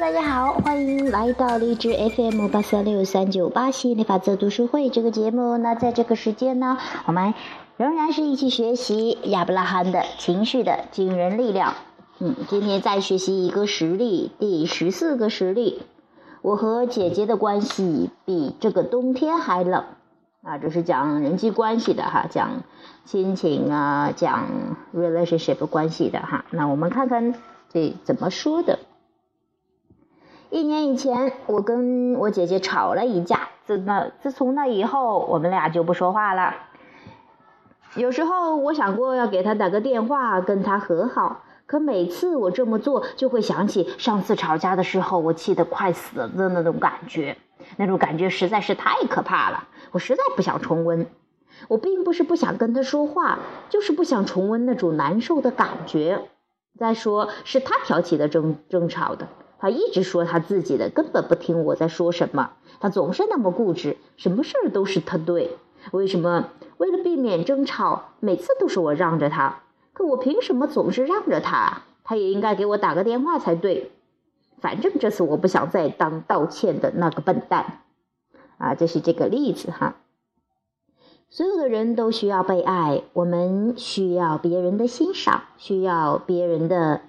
大家好，欢迎来到荔枝 FM 八三六三九八吸引力法则读书会这个节目。那在这个时间呢，我们仍然是一起学习亚伯拉罕的情绪的惊人力量。嗯，今天再学习一个实例，第十四个实例。我和姐姐的关系比这个冬天还冷。啊，这是讲人际关系的哈，讲亲情啊，讲 relationship 关系的哈。那我们看看这怎么说的。一年以前，我跟我姐姐吵了一架，自那自从那以后，我们俩就不说话了。有时候我想过要给她打个电话，跟她和好，可每次我这么做，就会想起上次吵架的时候，我气得快死了的那种感觉。那种感觉实在是太可怕了，我实在不想重温。我并不是不想跟他说话，就是不想重温那种难受的感觉。再说，是他挑起的争争吵的，他一直说他自己的，根本不听我在说什么。他总是那么固执，什么事儿都是他对。为什么？为了避免争吵，每次都是我让着他。可我凭什么总是让着他？他也应该给我打个电话才对。反正这次我不想再当道歉的那个笨蛋，啊，这是这个例子哈。所有的人都需要被爱，我们需要别人的欣赏，需要别人的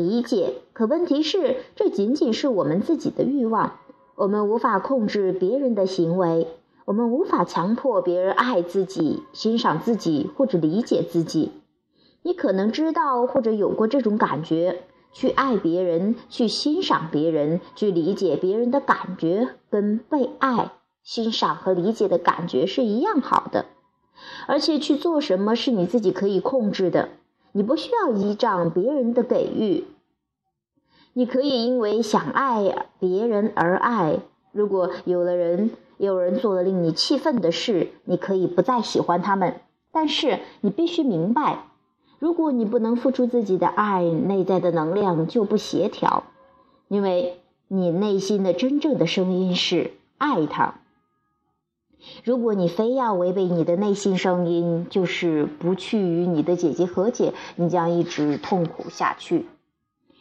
理解。可问题是，这仅仅是我们自己的欲望，我们无法控制别人的行为，我们无法强迫别人爱自己、欣赏自己或者理解自己。你可能知道或者有过这种感觉。去爱别人，去欣赏别人，去理解别人的感觉，跟被爱、欣赏和理解的感觉是一样好的。而且去做什么是你自己可以控制的，你不需要依仗别人的给予。你可以因为想爱别人而爱。如果有的人有人做了令你气愤的事，你可以不再喜欢他们，但是你必须明白。如果你不能付出自己的爱，内在的能量就不协调，因为你内心的真正的声音是爱他。如果你非要违背你的内心声音，就是不去与你的姐姐和解，你将一直痛苦下去。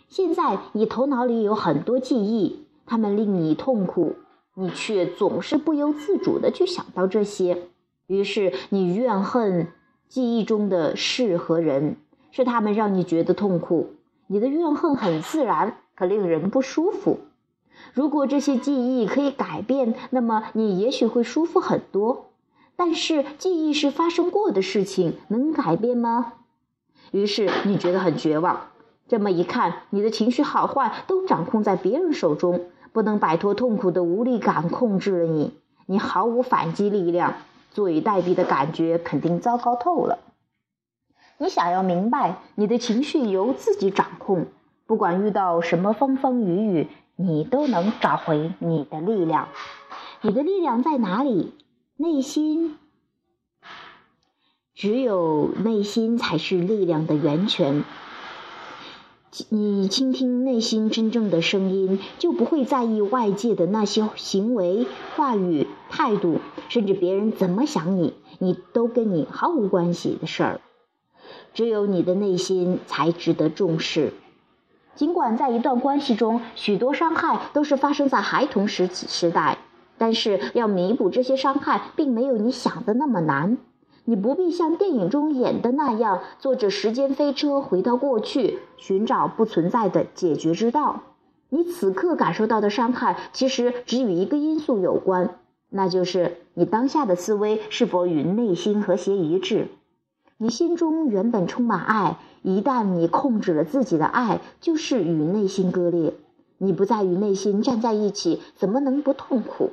现在你头脑里有很多记忆，它们令你痛苦，你却总是不由自主的去想到这些，于是你怨恨。记忆中的事和人，是他们让你觉得痛苦。你的怨恨很自然，可令人不舒服。如果这些记忆可以改变，那么你也许会舒服很多。但是记忆是发生过的事情，能改变吗？于是你觉得很绝望。这么一看，你的情绪好坏都掌控在别人手中，不能摆脱痛苦的无力感控制了你，你毫无反击力量。坐以待毙的感觉肯定糟糕透了。你想要明白，你的情绪由自己掌控，不管遇到什么风风雨雨，你都能找回你的力量。你的力量在哪里？内心。只有内心才是力量的源泉。你倾听内心真正的声音，就不会在意外界的那些行为、话语、态度，甚至别人怎么想你，你都跟你毫无关系的事儿。只有你的内心才值得重视。尽管在一段关系中，许多伤害都是发生在孩童时期时代，但是要弥补这些伤害，并没有你想的那么难。你不必像电影中演的那样，坐着时间飞车回到过去，寻找不存在的解决之道。你此刻感受到的伤害，其实只与一个因素有关，那就是你当下的思维是否与内心和谐一致。你心中原本充满爱，一旦你控制了自己的爱，就是与内心割裂。你不再与内心站在一起，怎么能不痛苦？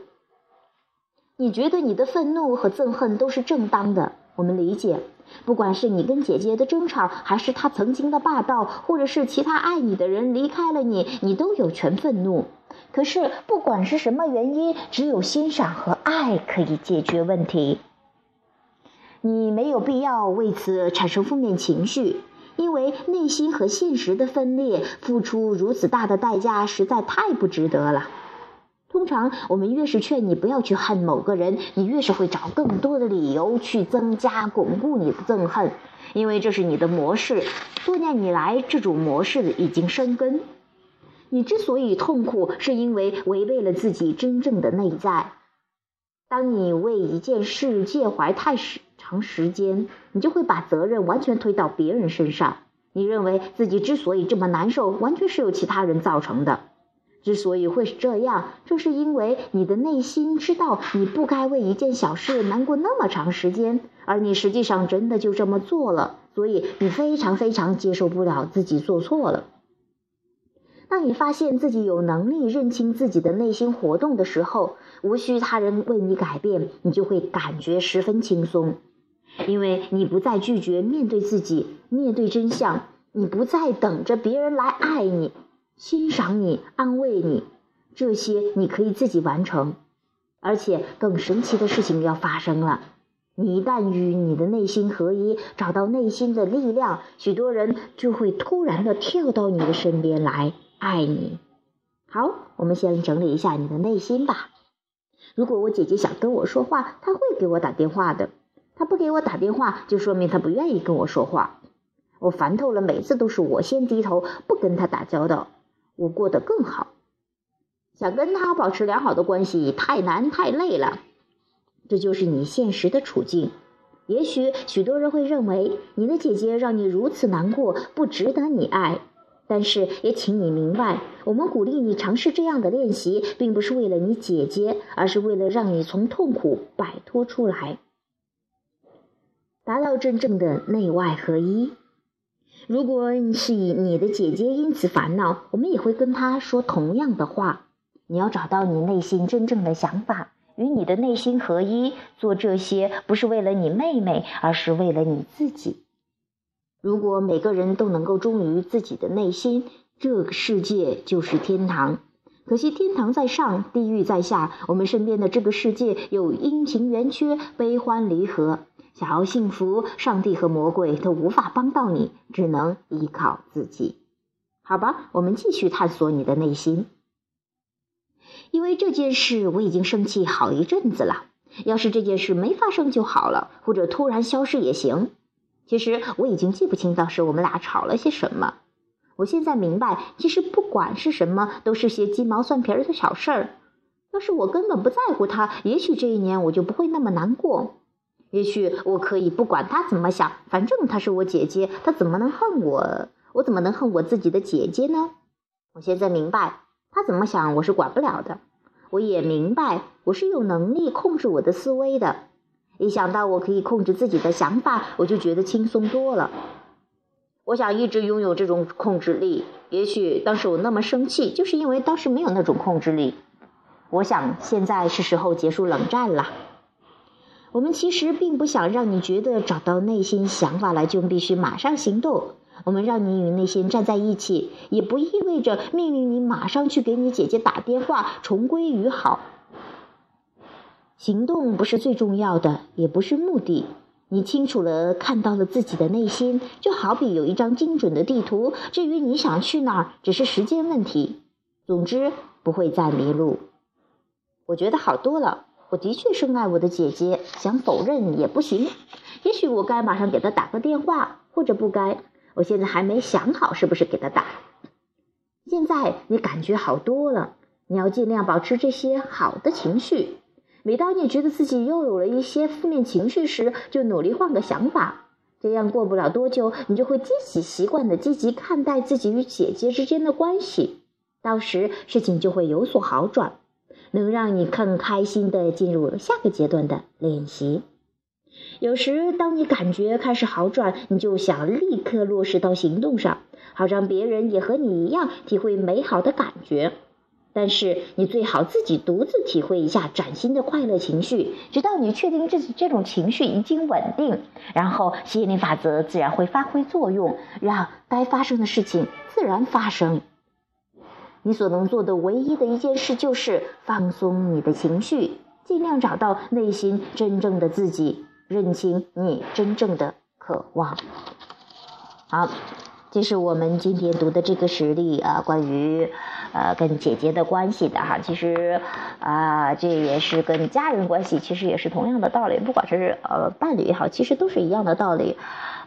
你觉得你的愤怒和憎恨都是正当的？我们理解，不管是你跟姐姐的争吵，还是她曾经的霸道，或者是其他爱你的人离开了你，你都有权愤怒。可是，不管是什么原因，只有欣赏和爱可以解决问题。你没有必要为此产生负面情绪，因为内心和现实的分裂，付出如此大的代价，实在太不值得了。通常，我们越是劝你不要去恨某个人，你越是会找更多的理由去增加、巩固你的憎恨，因为这是你的模式。多年以来，这种模式已经生根。你之所以痛苦，是因为违背了自己真正的内在。当你为一件事介怀太时长时间，你就会把责任完全推到别人身上。你认为自己之所以这么难受，完全是由其他人造成的。之所以会是这样，正是因为你的内心知道你不该为一件小事难过那么长时间，而你实际上真的就这么做了，所以你非常非常接受不了自己做错了。当你发现自己有能力认清自己的内心活动的时候，无需他人为你改变，你就会感觉十分轻松。因为你不再拒绝面对自己，面对真相，你不再等着别人来爱你、欣赏你、安慰你，这些你可以自己完成。而且更神奇的事情要发生了，你一旦与你的内心合一，找到内心的力量，许多人就会突然的跳到你的身边来爱你。好，我们先整理一下你的内心吧。如果我姐姐想跟我说话，她会给我打电话的。她不给我打电话，就说明她不愿意跟我说话。我烦透了，每次都是我先低头，不跟她打交道，我过得更好。想跟她保持良好的关系太难太累了，这就是你现实的处境。也许许多人会认为你的姐姐让你如此难过，不值得你爱。但是也请你明白，我们鼓励你尝试这样的练习，并不是为了你姐姐，而是为了让你从痛苦摆脱出来。达到真正的内外合一。如果你是以你的姐姐因此烦恼，我们也会跟她说同样的话。你要找到你内心真正的想法，与你的内心合一。做这些不是为了你妹妹，而是为了你自己。如果每个人都能够忠于自己的内心，这个世界就是天堂。可惜天堂在上，地狱在下。我们身边的这个世界有阴晴圆缺，悲欢离合。想要幸福，上帝和魔鬼都无法帮到你，只能依靠自己。好吧，我们继续探索你的内心。因为这件事，我已经生气好一阵子了。要是这件事没发生就好了，或者突然消失也行。其实我已经记不清当时我们俩吵了些什么。我现在明白，其实不管是什么，都是些鸡毛蒜皮的小事儿。要是我根本不在乎他，也许这一年我就不会那么难过。也许我可以不管他怎么想，反正她是我姐姐，她怎么能恨我？我怎么能恨我自己的姐姐呢？我现在明白，她怎么想我是管不了的。我也明白，我是有能力控制我的思维的。一想到我可以控制自己的想法，我就觉得轻松多了。我想一直拥有这种控制力。也许当时我那么生气，就是因为当时没有那种控制力。我想现在是时候结束冷战了。我们其实并不想让你觉得找到内心想法来就必须马上行动。我们让你与内心站在一起，也不意味着命令你马上去给你姐姐打电话重归于好。行动不是最重要的，也不是目的。你清楚了看到了自己的内心，就好比有一张精准的地图。至于你想去哪儿，只是时间问题。总之不会再迷路。我觉得好多了。我的确深爱我的姐姐，想否认也不行。也许我该马上给她打个电话，或者不该。我现在还没想好是不是给她打。现在你感觉好多了，你要尽量保持这些好的情绪。每当你觉得自己又有了一些负面情绪时，就努力换个想法。这样过不了多久，你就会积极习惯的积极看待自己与姐姐之间的关系。到时事情就会有所好转。能让你更开心的进入下个阶段的练习。有时，当你感觉开始好转，你就想立刻落实到行动上，好让别人也和你一样体会美好的感觉。但是，你最好自己独自体会一下崭新的快乐情绪，直到你确定自己这种情绪已经稳定，然后吸引力法则自然会发挥作用，让该发生的事情自然发生。你所能做的唯一的一件事就是放松你的情绪，尽量找到内心真正的自己，认清你真正的渴望。好，这是我们今天读的这个实例啊，关于呃跟姐姐的关系的哈。其实啊，这也是跟家人关系，其实也是同样的道理。不管是呃伴侣也好，其实都是一样的道理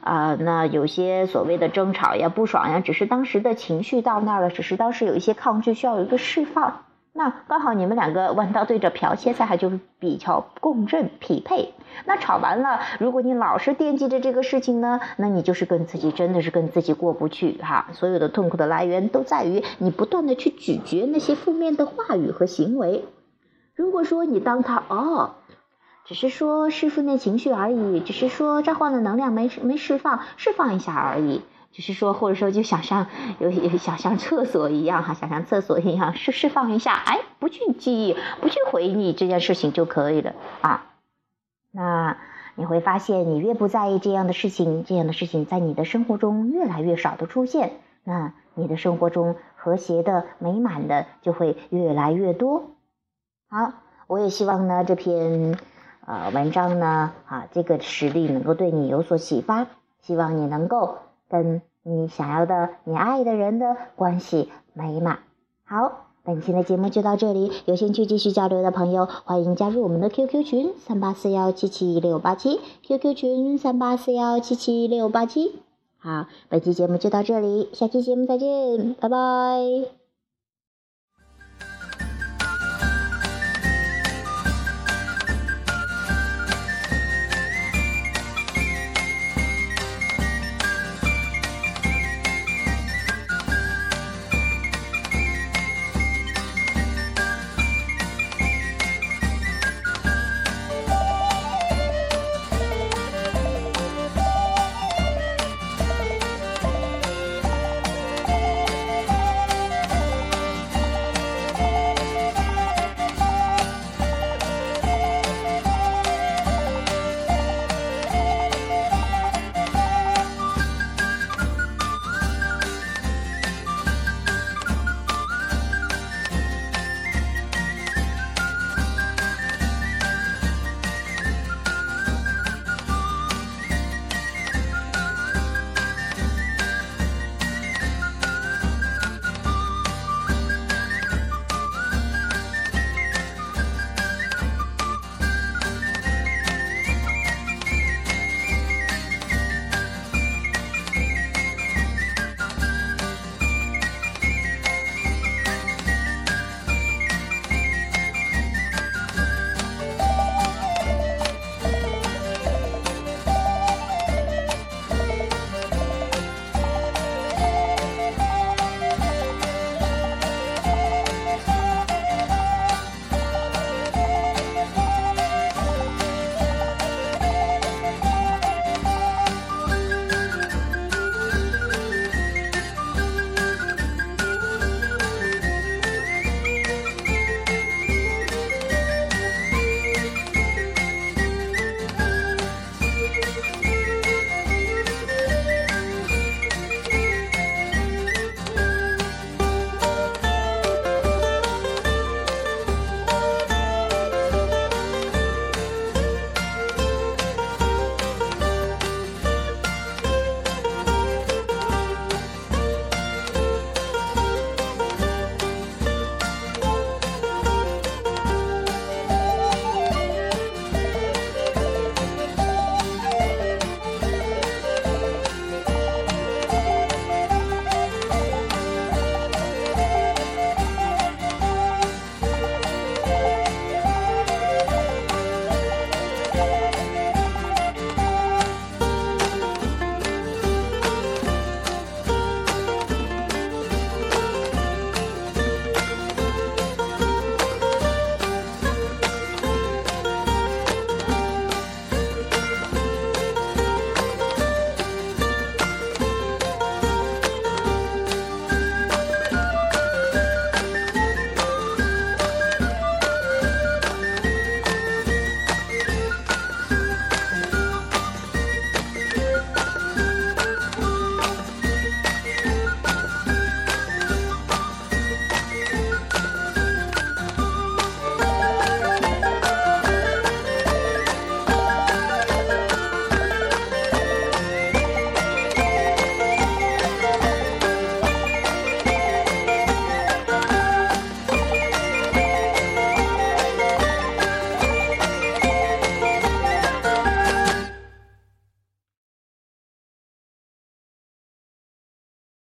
啊。那有些所谓的争吵呀、不爽呀，只是当时的情绪到那儿了，只是当时有一些抗拒，需要有一个释放。那刚好你们两个弯刀对着瓢切菜，还就是比较共振匹配。那吵完了，如果你老是惦记着这个事情呢，那你就是跟自己真的是跟自己过不去哈。所有的痛苦的来源都在于你不断的去咀嚼那些负面的话语和行为。如果说你当他哦，只是说是负面情绪而已，只是说召唤的能量没没释放，释放一下而已。就是说，或者说，就想象有有想象厕所一样哈，想象厕所一样释释放一下，哎，不去记忆，不去回忆这件事情就可以了啊。那你会发现，你越不在意这样的事情，这样的事情在你的生活中越来越少的出现，那你的生活中和谐的、美满的就会越来越多。好，我也希望呢这篇呃文章呢啊这个实例能够对你有所启发，希望你能够。跟你想要的、你爱的人的关系美满。好，本期的节目就到这里。有兴趣继续交流的朋友，欢迎加入我们的 QQ 群三八四幺七七六八七，QQ 群三八四幺七七六八七。好，本期节目就到这里，下期节目再见，拜拜。